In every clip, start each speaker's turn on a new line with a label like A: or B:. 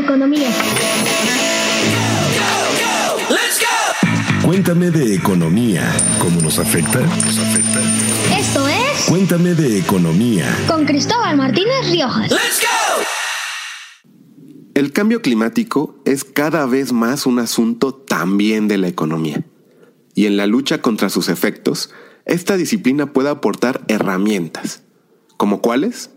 A: economía.
B: Cuéntame de economía. ¿Cómo nos afecta?
A: Esto es
B: Cuéntame de economía.
A: con Cristóbal Martínez Riojas.
C: El cambio climático es cada vez más un asunto también de la economía. Y en la lucha contra sus efectos, esta disciplina puede aportar herramientas. ¿Como cuáles?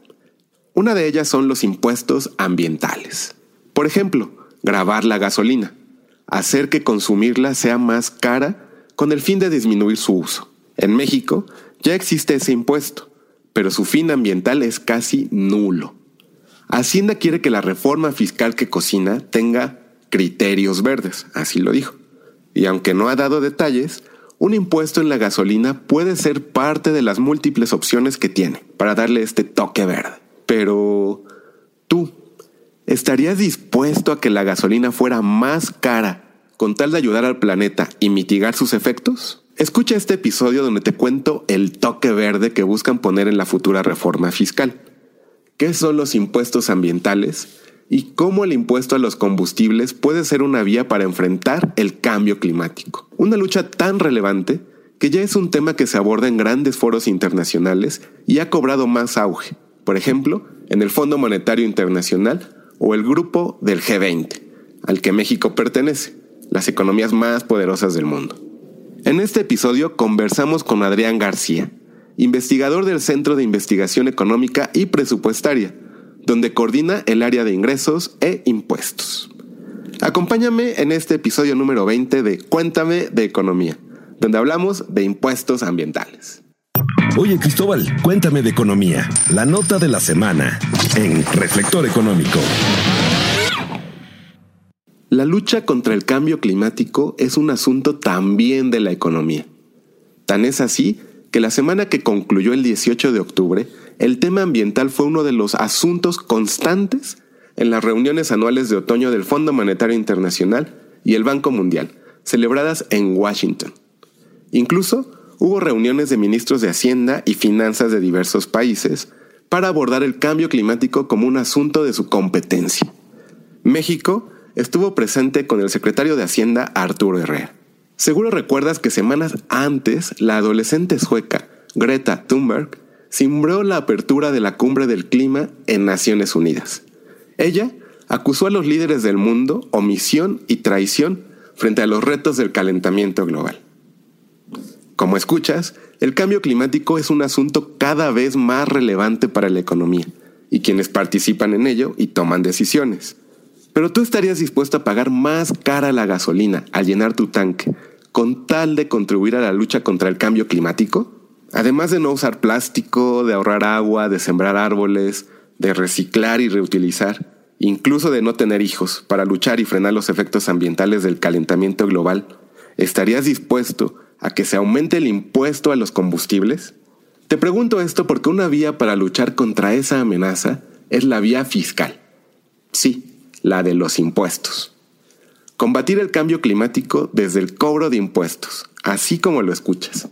C: Una de ellas son los impuestos ambientales. Por ejemplo, grabar la gasolina, hacer que consumirla sea más cara con el fin de disminuir su uso. En México ya existe ese impuesto, pero su fin ambiental es casi nulo. Hacienda quiere que la reforma fiscal que cocina tenga criterios verdes, así lo dijo. Y aunque no ha dado detalles, un impuesto en la gasolina puede ser parte de las múltiples opciones que tiene para darle este toque verde. Pero tú, ¿estarías dispuesto a que la gasolina fuera más cara con tal de ayudar al planeta y mitigar sus efectos? Escucha este episodio donde te cuento el toque verde que buscan poner en la futura reforma fiscal. ¿Qué son los impuestos ambientales? Y cómo el impuesto a los combustibles puede ser una vía para enfrentar el cambio climático. Una lucha tan relevante que ya es un tema que se aborda en grandes foros internacionales y ha cobrado más auge. Por ejemplo, en el Fondo Monetario Internacional o el grupo del G20, al que México pertenece, las economías más poderosas del mundo. En este episodio conversamos con Adrián García, investigador del Centro de Investigación Económica y Presupuestaria, donde coordina el área de ingresos e impuestos. Acompáñame en este episodio número 20 de Cuéntame de Economía, donde hablamos de impuestos ambientales.
B: Oye Cristóbal, cuéntame de economía. La nota de la semana en Reflector Económico.
C: La lucha contra el cambio climático es un asunto también de la economía. Tan es así que la semana que concluyó el 18 de octubre, el tema ambiental fue uno de los asuntos constantes en las reuniones anuales de otoño del Fondo Monetario Internacional y el Banco Mundial, celebradas en Washington. Incluso hubo reuniones de ministros de Hacienda y Finanzas de diversos países para abordar el cambio climático como un asunto de su competencia. México estuvo presente con el secretario de Hacienda Arturo Herrera. Seguro recuerdas que semanas antes la adolescente sueca Greta Thunberg cimbró la apertura de la cumbre del clima en Naciones Unidas. Ella acusó a los líderes del mundo omisión y traición frente a los retos del calentamiento global. Como escuchas, el cambio climático es un asunto cada vez más relevante para la economía y quienes participan en ello y toman decisiones. Pero tú estarías dispuesto a pagar más cara la gasolina al llenar tu tanque con tal de contribuir a la lucha contra el cambio climático? Además de no usar plástico, de ahorrar agua, de sembrar árboles, de reciclar y reutilizar, incluso de no tener hijos para luchar y frenar los efectos ambientales del calentamiento global, ¿estarías dispuesto a que se aumente el impuesto a los combustibles? Te pregunto esto porque una vía para luchar contra esa amenaza es la vía fiscal. Sí, la de los impuestos. Combatir el cambio climático desde el cobro de impuestos, así como lo escuchas.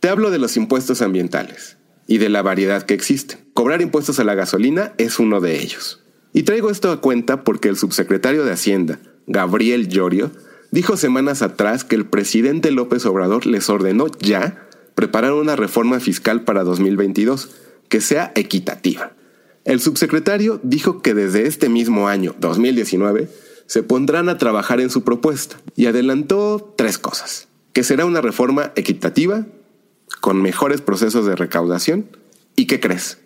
C: Te hablo de los impuestos ambientales y de la variedad que existe. Cobrar impuestos a la gasolina es uno de ellos. Y traigo esto a cuenta porque el subsecretario de Hacienda, Gabriel Llorio, dijo semanas atrás que el presidente López Obrador les ordenó ya preparar una reforma fiscal para 2022 que sea equitativa. El subsecretario dijo que desde este mismo año, 2019, se pondrán a trabajar en su propuesta y adelantó tres cosas. Que será una reforma equitativa, con mejores procesos de recaudación y, ¿qué crees?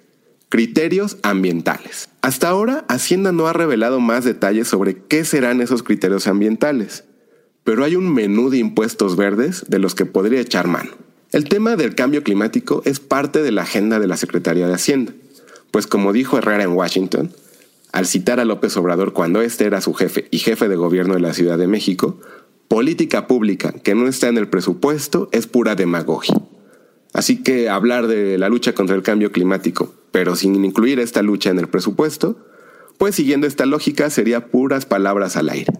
C: Criterios ambientales. Hasta ahora, Hacienda no ha revelado más detalles sobre qué serán esos criterios ambientales, pero hay un menú de impuestos verdes de los que podría echar mano. El tema del cambio climático es parte de la agenda de la Secretaría de Hacienda, pues como dijo Herrera en Washington, al citar a López Obrador cuando éste era su jefe y jefe de gobierno de la Ciudad de México, política pública que no está en el presupuesto es pura demagogia. Así que hablar de la lucha contra el cambio climático, pero sin incluir esta lucha en el presupuesto, pues siguiendo esta lógica sería puras palabras al aire.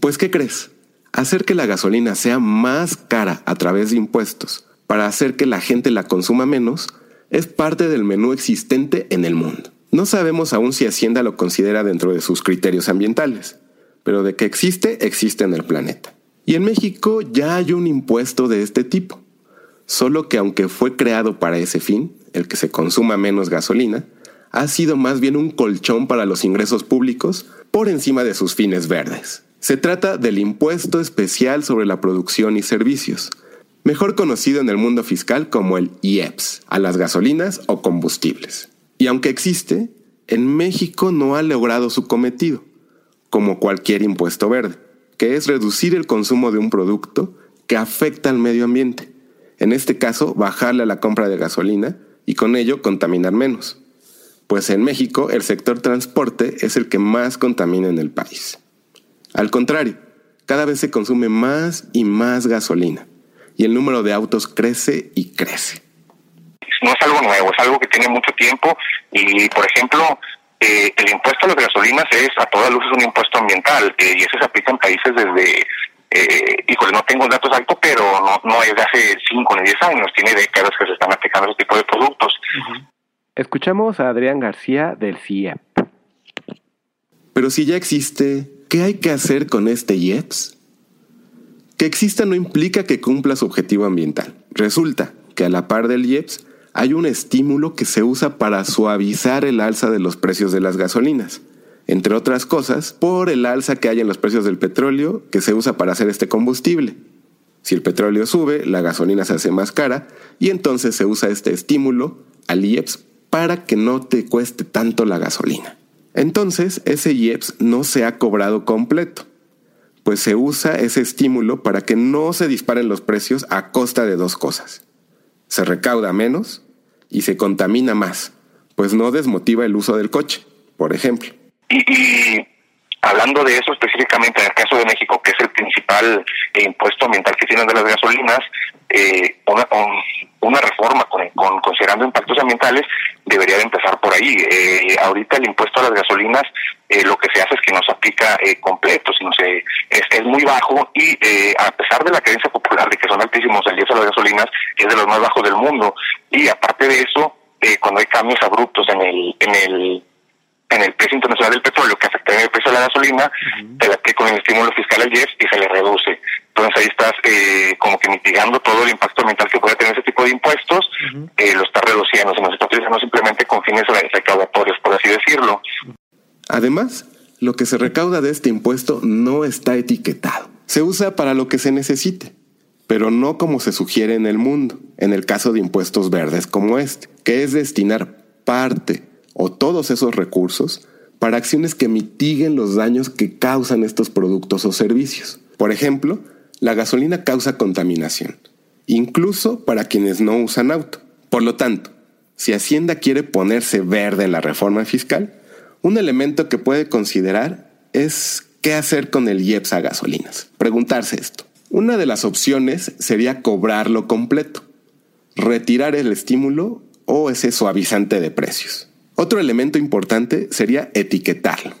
C: Pues ¿qué crees? Hacer que la gasolina sea más cara a través de impuestos para hacer que la gente la consuma menos es parte del menú existente en el mundo. No sabemos aún si Hacienda lo considera dentro de sus criterios ambientales, pero de que existe, existe en el planeta. Y en México ya hay un impuesto de este tipo, solo que aunque fue creado para ese fin, el que se consuma menos gasolina, ha sido más bien un colchón para los ingresos públicos por encima de sus fines verdes. Se trata del impuesto especial sobre la producción y servicios, mejor conocido en el mundo fiscal como el IEPS, a las gasolinas o combustibles. Y aunque existe, en México no ha logrado su cometido, como cualquier impuesto verde, que es reducir el consumo de un producto que afecta al medio ambiente. En este caso, bajarle a la compra de gasolina y con ello contaminar menos. Pues en México el sector transporte es el que más contamina en el país. Al contrario, cada vez se consume más y más gasolina y el número de autos crece y crece
D: no es algo nuevo, es algo que tiene mucho tiempo y, por ejemplo, eh, el impuesto a las gasolinas es a toda luz es un impuesto ambiental eh, y ese se aplica en países desde, eh, híjole, no tengo datos altos, pero no, no es de hace 5 ni 10 años, tiene décadas que se están aplicando ese tipo de productos.
E: Escuchamos a Adrián García del CIEP.
C: Pero si ya existe, ¿qué hay que hacer con este IEPS? Que exista no implica que cumpla su objetivo ambiental. Resulta que a la par del IEPS hay un estímulo que se usa para suavizar el alza de los precios de las gasolinas, entre otras cosas, por el alza que hay en los precios del petróleo que se usa para hacer este combustible. Si el petróleo sube, la gasolina se hace más cara y entonces se usa este estímulo al IEPS para que no te cueste tanto la gasolina. Entonces, ese IEPS no se ha cobrado completo, pues se usa ese estímulo para que no se disparen los precios a costa de dos cosas. Se recauda menos y se contamina más, pues no desmotiva el uso del coche, por ejemplo.
D: Hablando de eso específicamente en el caso de México, que es el principal eh, impuesto ambiental que tienen de las gasolinas, eh, una, reforma con, considerando impactos ambientales debería de empezar por ahí. Eh, ahorita el impuesto a las gasolinas lo que se hace es que no se aplica completo, sino se es, muy bajo y a pesar de la creencia popular de que son altísimos el diésel a las gasolinas, es de los más bajos del mundo. Y aparte de eso, cuando hay cambios abruptos en el en el en el precio internacional del petróleo que afecta el precio de la gasolina, que con el estímulo fiscal al IEPS y se le reduce. Entonces ahí estás eh, como que mitigando todo el impacto ambiental que puede tener ese tipo de impuestos, eh, lo está reduciendo, se nos está utilizando simplemente con fines recaudatorios, por así decirlo.
C: Además, lo que se recauda de este impuesto no está etiquetado. Se usa para lo que se necesite, pero no como se sugiere en el mundo, en el caso de impuestos verdes como este, que es destinar parte o todos esos recursos para acciones que mitiguen los daños que causan estos productos o servicios. Por ejemplo, la gasolina causa contaminación, incluso para quienes no usan auto. Por lo tanto, si Hacienda quiere ponerse verde en la reforma fiscal, un elemento que puede considerar es qué hacer con el IEPS a gasolinas. Preguntarse esto. Una de las opciones sería cobrarlo completo, retirar el estímulo o ese suavizante de precios. Otro elemento importante sería etiquetarlo,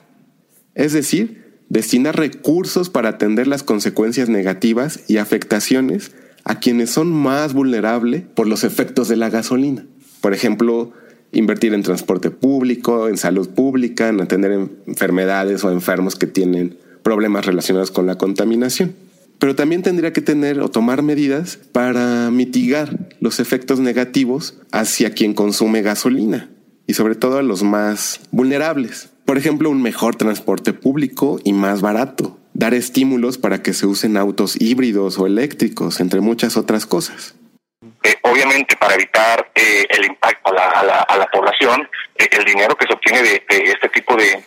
C: es decir, destinar recursos para atender las consecuencias negativas y afectaciones a quienes son más vulnerables por los efectos de la gasolina. Por ejemplo, invertir en transporte público, en salud pública, en atender enfermedades o enfermos que tienen problemas relacionados con la contaminación. Pero también tendría que tener o tomar medidas para mitigar los efectos negativos hacia quien consume gasolina y sobre todo a los más vulnerables. Por ejemplo, un mejor transporte público y más barato. Dar estímulos para que se usen autos híbridos o eléctricos, entre muchas otras cosas.
D: Eh, obviamente, para evitar eh, el impacto a la, población, eh, el dinero que se obtiene de, este tipo de,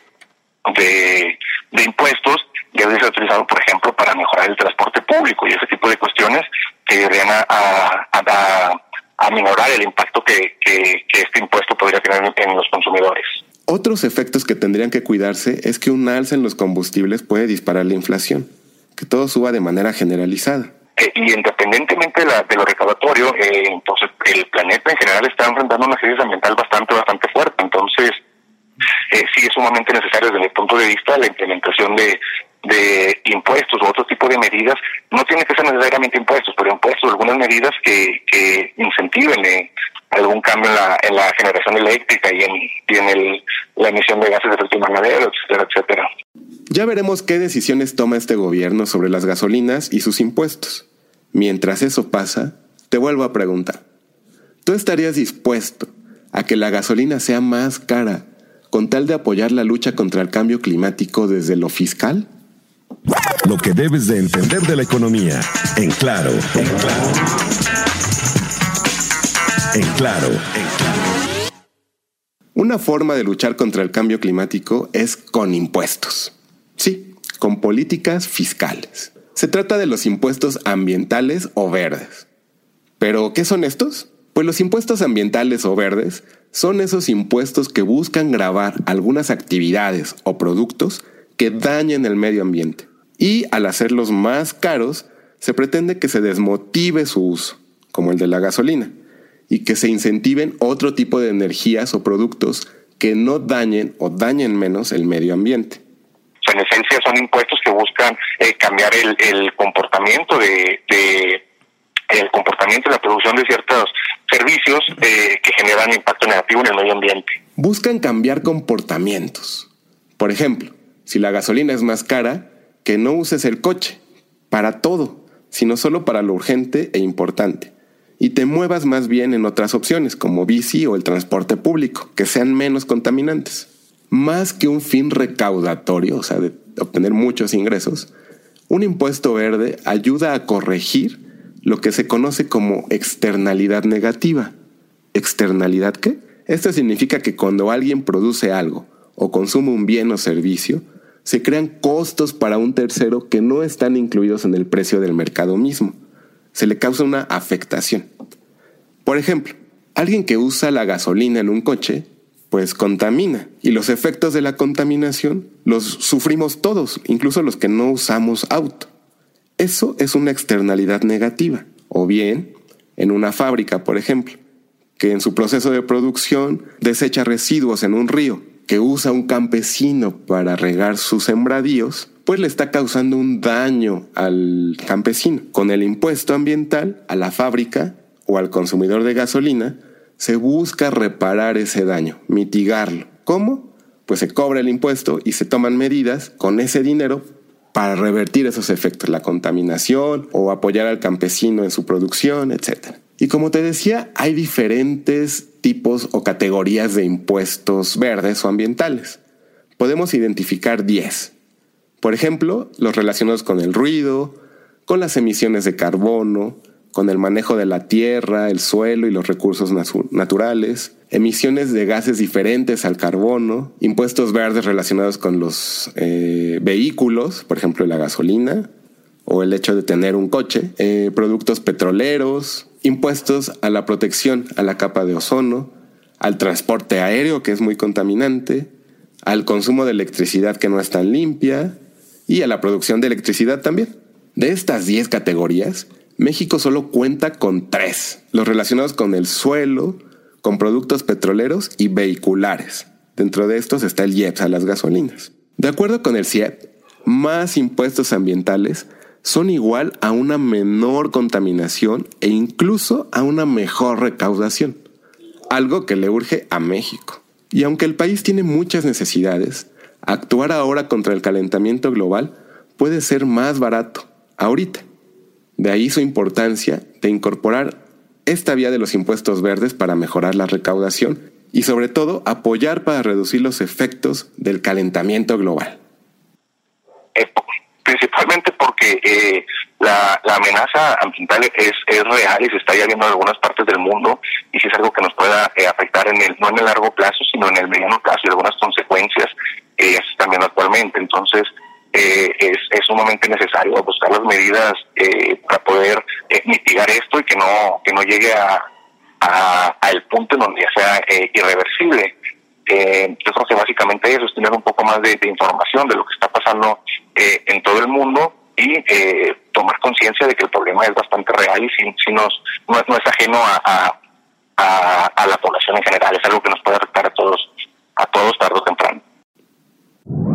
D: de, impuestos debe ser utilizado, por ejemplo, para mejorar el transporte público y ese tipo de cuestiones que deberían a, a a minorar el impacto que, este impuesto podría tener en los consumidores.
C: Otros efectos que tendrían que cuidarse es que un alza en los combustibles puede disparar la inflación, que todo suba de manera generalizada.
D: Eh, y independientemente de, la, de lo recaudatorio, eh, entonces el planeta en general está enfrentando una crisis ambiental bastante, bastante fuerte. Entonces, eh, sí es sumamente necesario desde mi punto de vista la implementación de, de impuestos u otro tipo de medidas, no tiene que ser necesariamente impuestos, pero impuestos, algunas medidas que, que incentiven eh, algún cambio en la, en la generación eléctrica y en, en el, la emisión de gases de efecto invernadero, etcétera, etcétera.
C: Ya veremos qué decisiones toma este gobierno sobre las gasolinas y sus impuestos. Mientras eso pasa, te vuelvo a preguntar, ¿tú estarías dispuesto a que la gasolina sea más cara con tal de apoyar la lucha contra el cambio climático desde lo fiscal?
B: Lo que debes de entender de la economía, en claro, en claro. En claro, en claro.
C: Una forma de luchar contra el cambio climático es con impuestos. Sí, con políticas fiscales. Se trata de los impuestos ambientales o verdes. ¿Pero qué son estos? Pues los impuestos ambientales o verdes son esos impuestos que buscan grabar algunas actividades o productos que dañen el medio ambiente. Y al hacerlos más caros, se pretende que se desmotive su uso, como el de la gasolina, y que se incentiven otro tipo de energías o productos que no dañen o dañen menos el medio ambiente.
D: En esencia son impuestos que buscan eh, cambiar el, comportamiento de, el comportamiento y la producción de ciertos servicios eh, que generan impacto negativo en el medio ambiente.
C: Buscan cambiar comportamientos. Por ejemplo, si la gasolina es más cara, que no uses el coche para todo, sino solo para lo urgente e importante. Y te muevas más bien en otras opciones, como bici o el transporte público, que sean menos contaminantes. Más que un fin recaudatorio, o sea, de obtener muchos ingresos, un impuesto verde ayuda a corregir lo que se conoce como externalidad negativa. ¿Externalidad qué? Esto significa que cuando alguien produce algo o consume un bien o servicio, se crean costos para un tercero que no están incluidos en el precio del mercado mismo. Se le causa una afectación. Por ejemplo, alguien que usa la gasolina en un coche, pues contamina. Y los efectos de la contaminación los sufrimos todos, incluso los que no usamos auto. Eso es una externalidad negativa. O bien, en una fábrica, por ejemplo, que en su proceso de producción desecha residuos en un río que usa un campesino para regar sus sembradíos, pues le está causando un daño al campesino. Con el impuesto ambiental, a la fábrica o al consumidor de gasolina, se busca reparar ese daño, mitigarlo. ¿Cómo? Pues se cobra el impuesto y se toman medidas con ese dinero para revertir esos efectos, la contaminación o apoyar al campesino en su producción, etc. Y como te decía, hay diferentes tipos o categorías de impuestos verdes o ambientales. Podemos identificar 10. Por ejemplo, los relacionados con el ruido, con las emisiones de carbono, con el manejo de la tierra, el suelo y los recursos naturales, emisiones de gases diferentes al carbono, impuestos verdes relacionados con los eh, vehículos, por ejemplo la gasolina o el hecho de tener un coche, eh, productos petroleros, impuestos a la protección a la capa de ozono, al transporte aéreo que es muy contaminante, al consumo de electricidad que no es tan limpia y a la producción de electricidad también. De estas 10 categorías, México solo cuenta con tres, los relacionados con el suelo, con productos petroleros y vehiculares. Dentro de estos está el IEPS a las gasolinas. De acuerdo con el CIEP, más impuestos ambientales son igual a una menor contaminación e incluso a una mejor recaudación, algo que le urge a México. Y aunque el país tiene muchas necesidades, actuar ahora contra el calentamiento global puede ser más barato, ahorita. De ahí su importancia de incorporar esta vía de los impuestos verdes para mejorar la recaudación y sobre todo apoyar para reducir los efectos del calentamiento global
D: porque eh, la, amenaza ambiental es, es real y se está ya en algunas partes del mundo y si es algo que nos pueda eh, afectar en el no en el largo plazo sino en el mediano plazo y algunas consecuencias eh, se están viendo actualmente. Entonces eh, es, es sumamente necesario buscar las medidas para poder mitigar esto y que no que no llegue a, a, el punto en donde ya sea irreversible. Eh, yo que básicamente eso es tener un poco más de, información de lo que está pasando eh, en todo el mundo y eh, tomar conciencia de que el problema es bastante real y si, nos, no, es ajeno a, a, la población en general, es algo que nos puede afectar a todos, a todos tarde o temprano.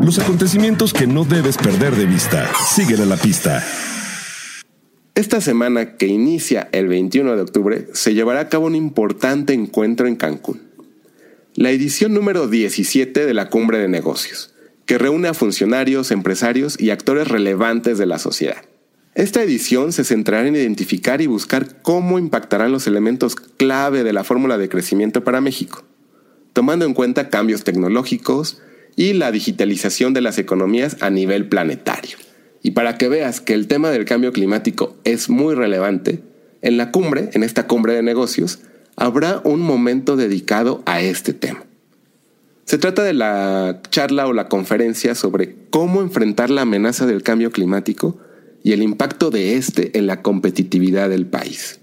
B: Los acontecimientos que no debes perder de vista. Síguele la pista.
C: Esta semana que inicia el 21 de octubre se llevará a cabo un importante encuentro en Cancún. La edición número 17 de la Cumbre de Negocios, que reúne a funcionarios, empresarios y actores relevantes de la sociedad. Esta edición se centrará en identificar y buscar cómo impactarán los elementos clave de la fórmula de crecimiento para México, tomando en cuenta cambios tecnológicos y la digitalización de las economías a nivel planetario. Y para que veas que el tema del cambio climático es muy relevante, en la cumbre, en esta cumbre de negocios, habrá un momento dedicado a este tema. Se trata de la charla o la conferencia sobre cómo enfrentar la amenaza del cambio climático y el impacto de este en la competitividad del país.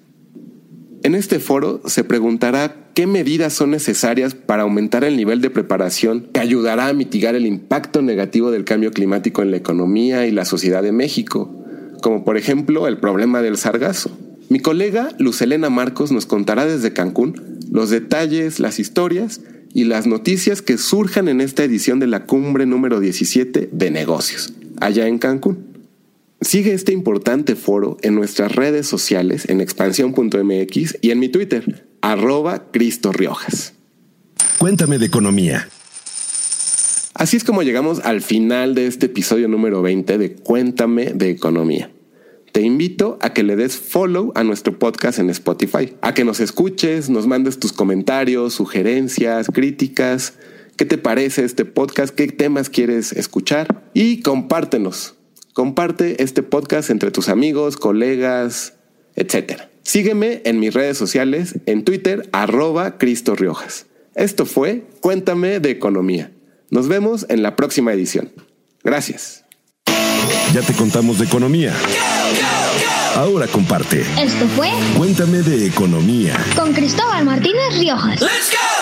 C: En este foro se preguntará qué medidas son necesarias para aumentar el nivel de preparación que ayudará a mitigar el impacto negativo del cambio climático en la economía y la sociedad de México, como por ejemplo el problema del sargazo. Mi colega Lucelena Marcos nos contará desde Cancún los detalles, las historias y las noticias que surjan en esta edición de la cumbre número 17 de negocios, allá en Cancún. Sigue este importante foro en nuestras redes sociales en expansión.mx y en mi Twitter, arroba Cristo Riojas.
B: Cuéntame de economía.
C: Así es como llegamos al final de este episodio número 20 de Cuéntame de Economía. Te invito a que le des follow a nuestro podcast en Spotify, a que nos escuches, nos mandes tus comentarios, sugerencias, críticas, qué te parece este podcast, qué temas quieres escuchar y compártenos. Comparte este podcast entre tus amigos, colegas, etc. Sígueme en mis redes sociales, en Twitter, arroba Cristo Riojas. Esto fue Cuéntame de Economía. Nos vemos en la próxima edición. Gracias.
B: Ya te contamos de economía. Ahora comparte.
A: Esto fue
B: Cuéntame de economía.
A: con Cristóbal Martínez Riojas.
F: Let's go!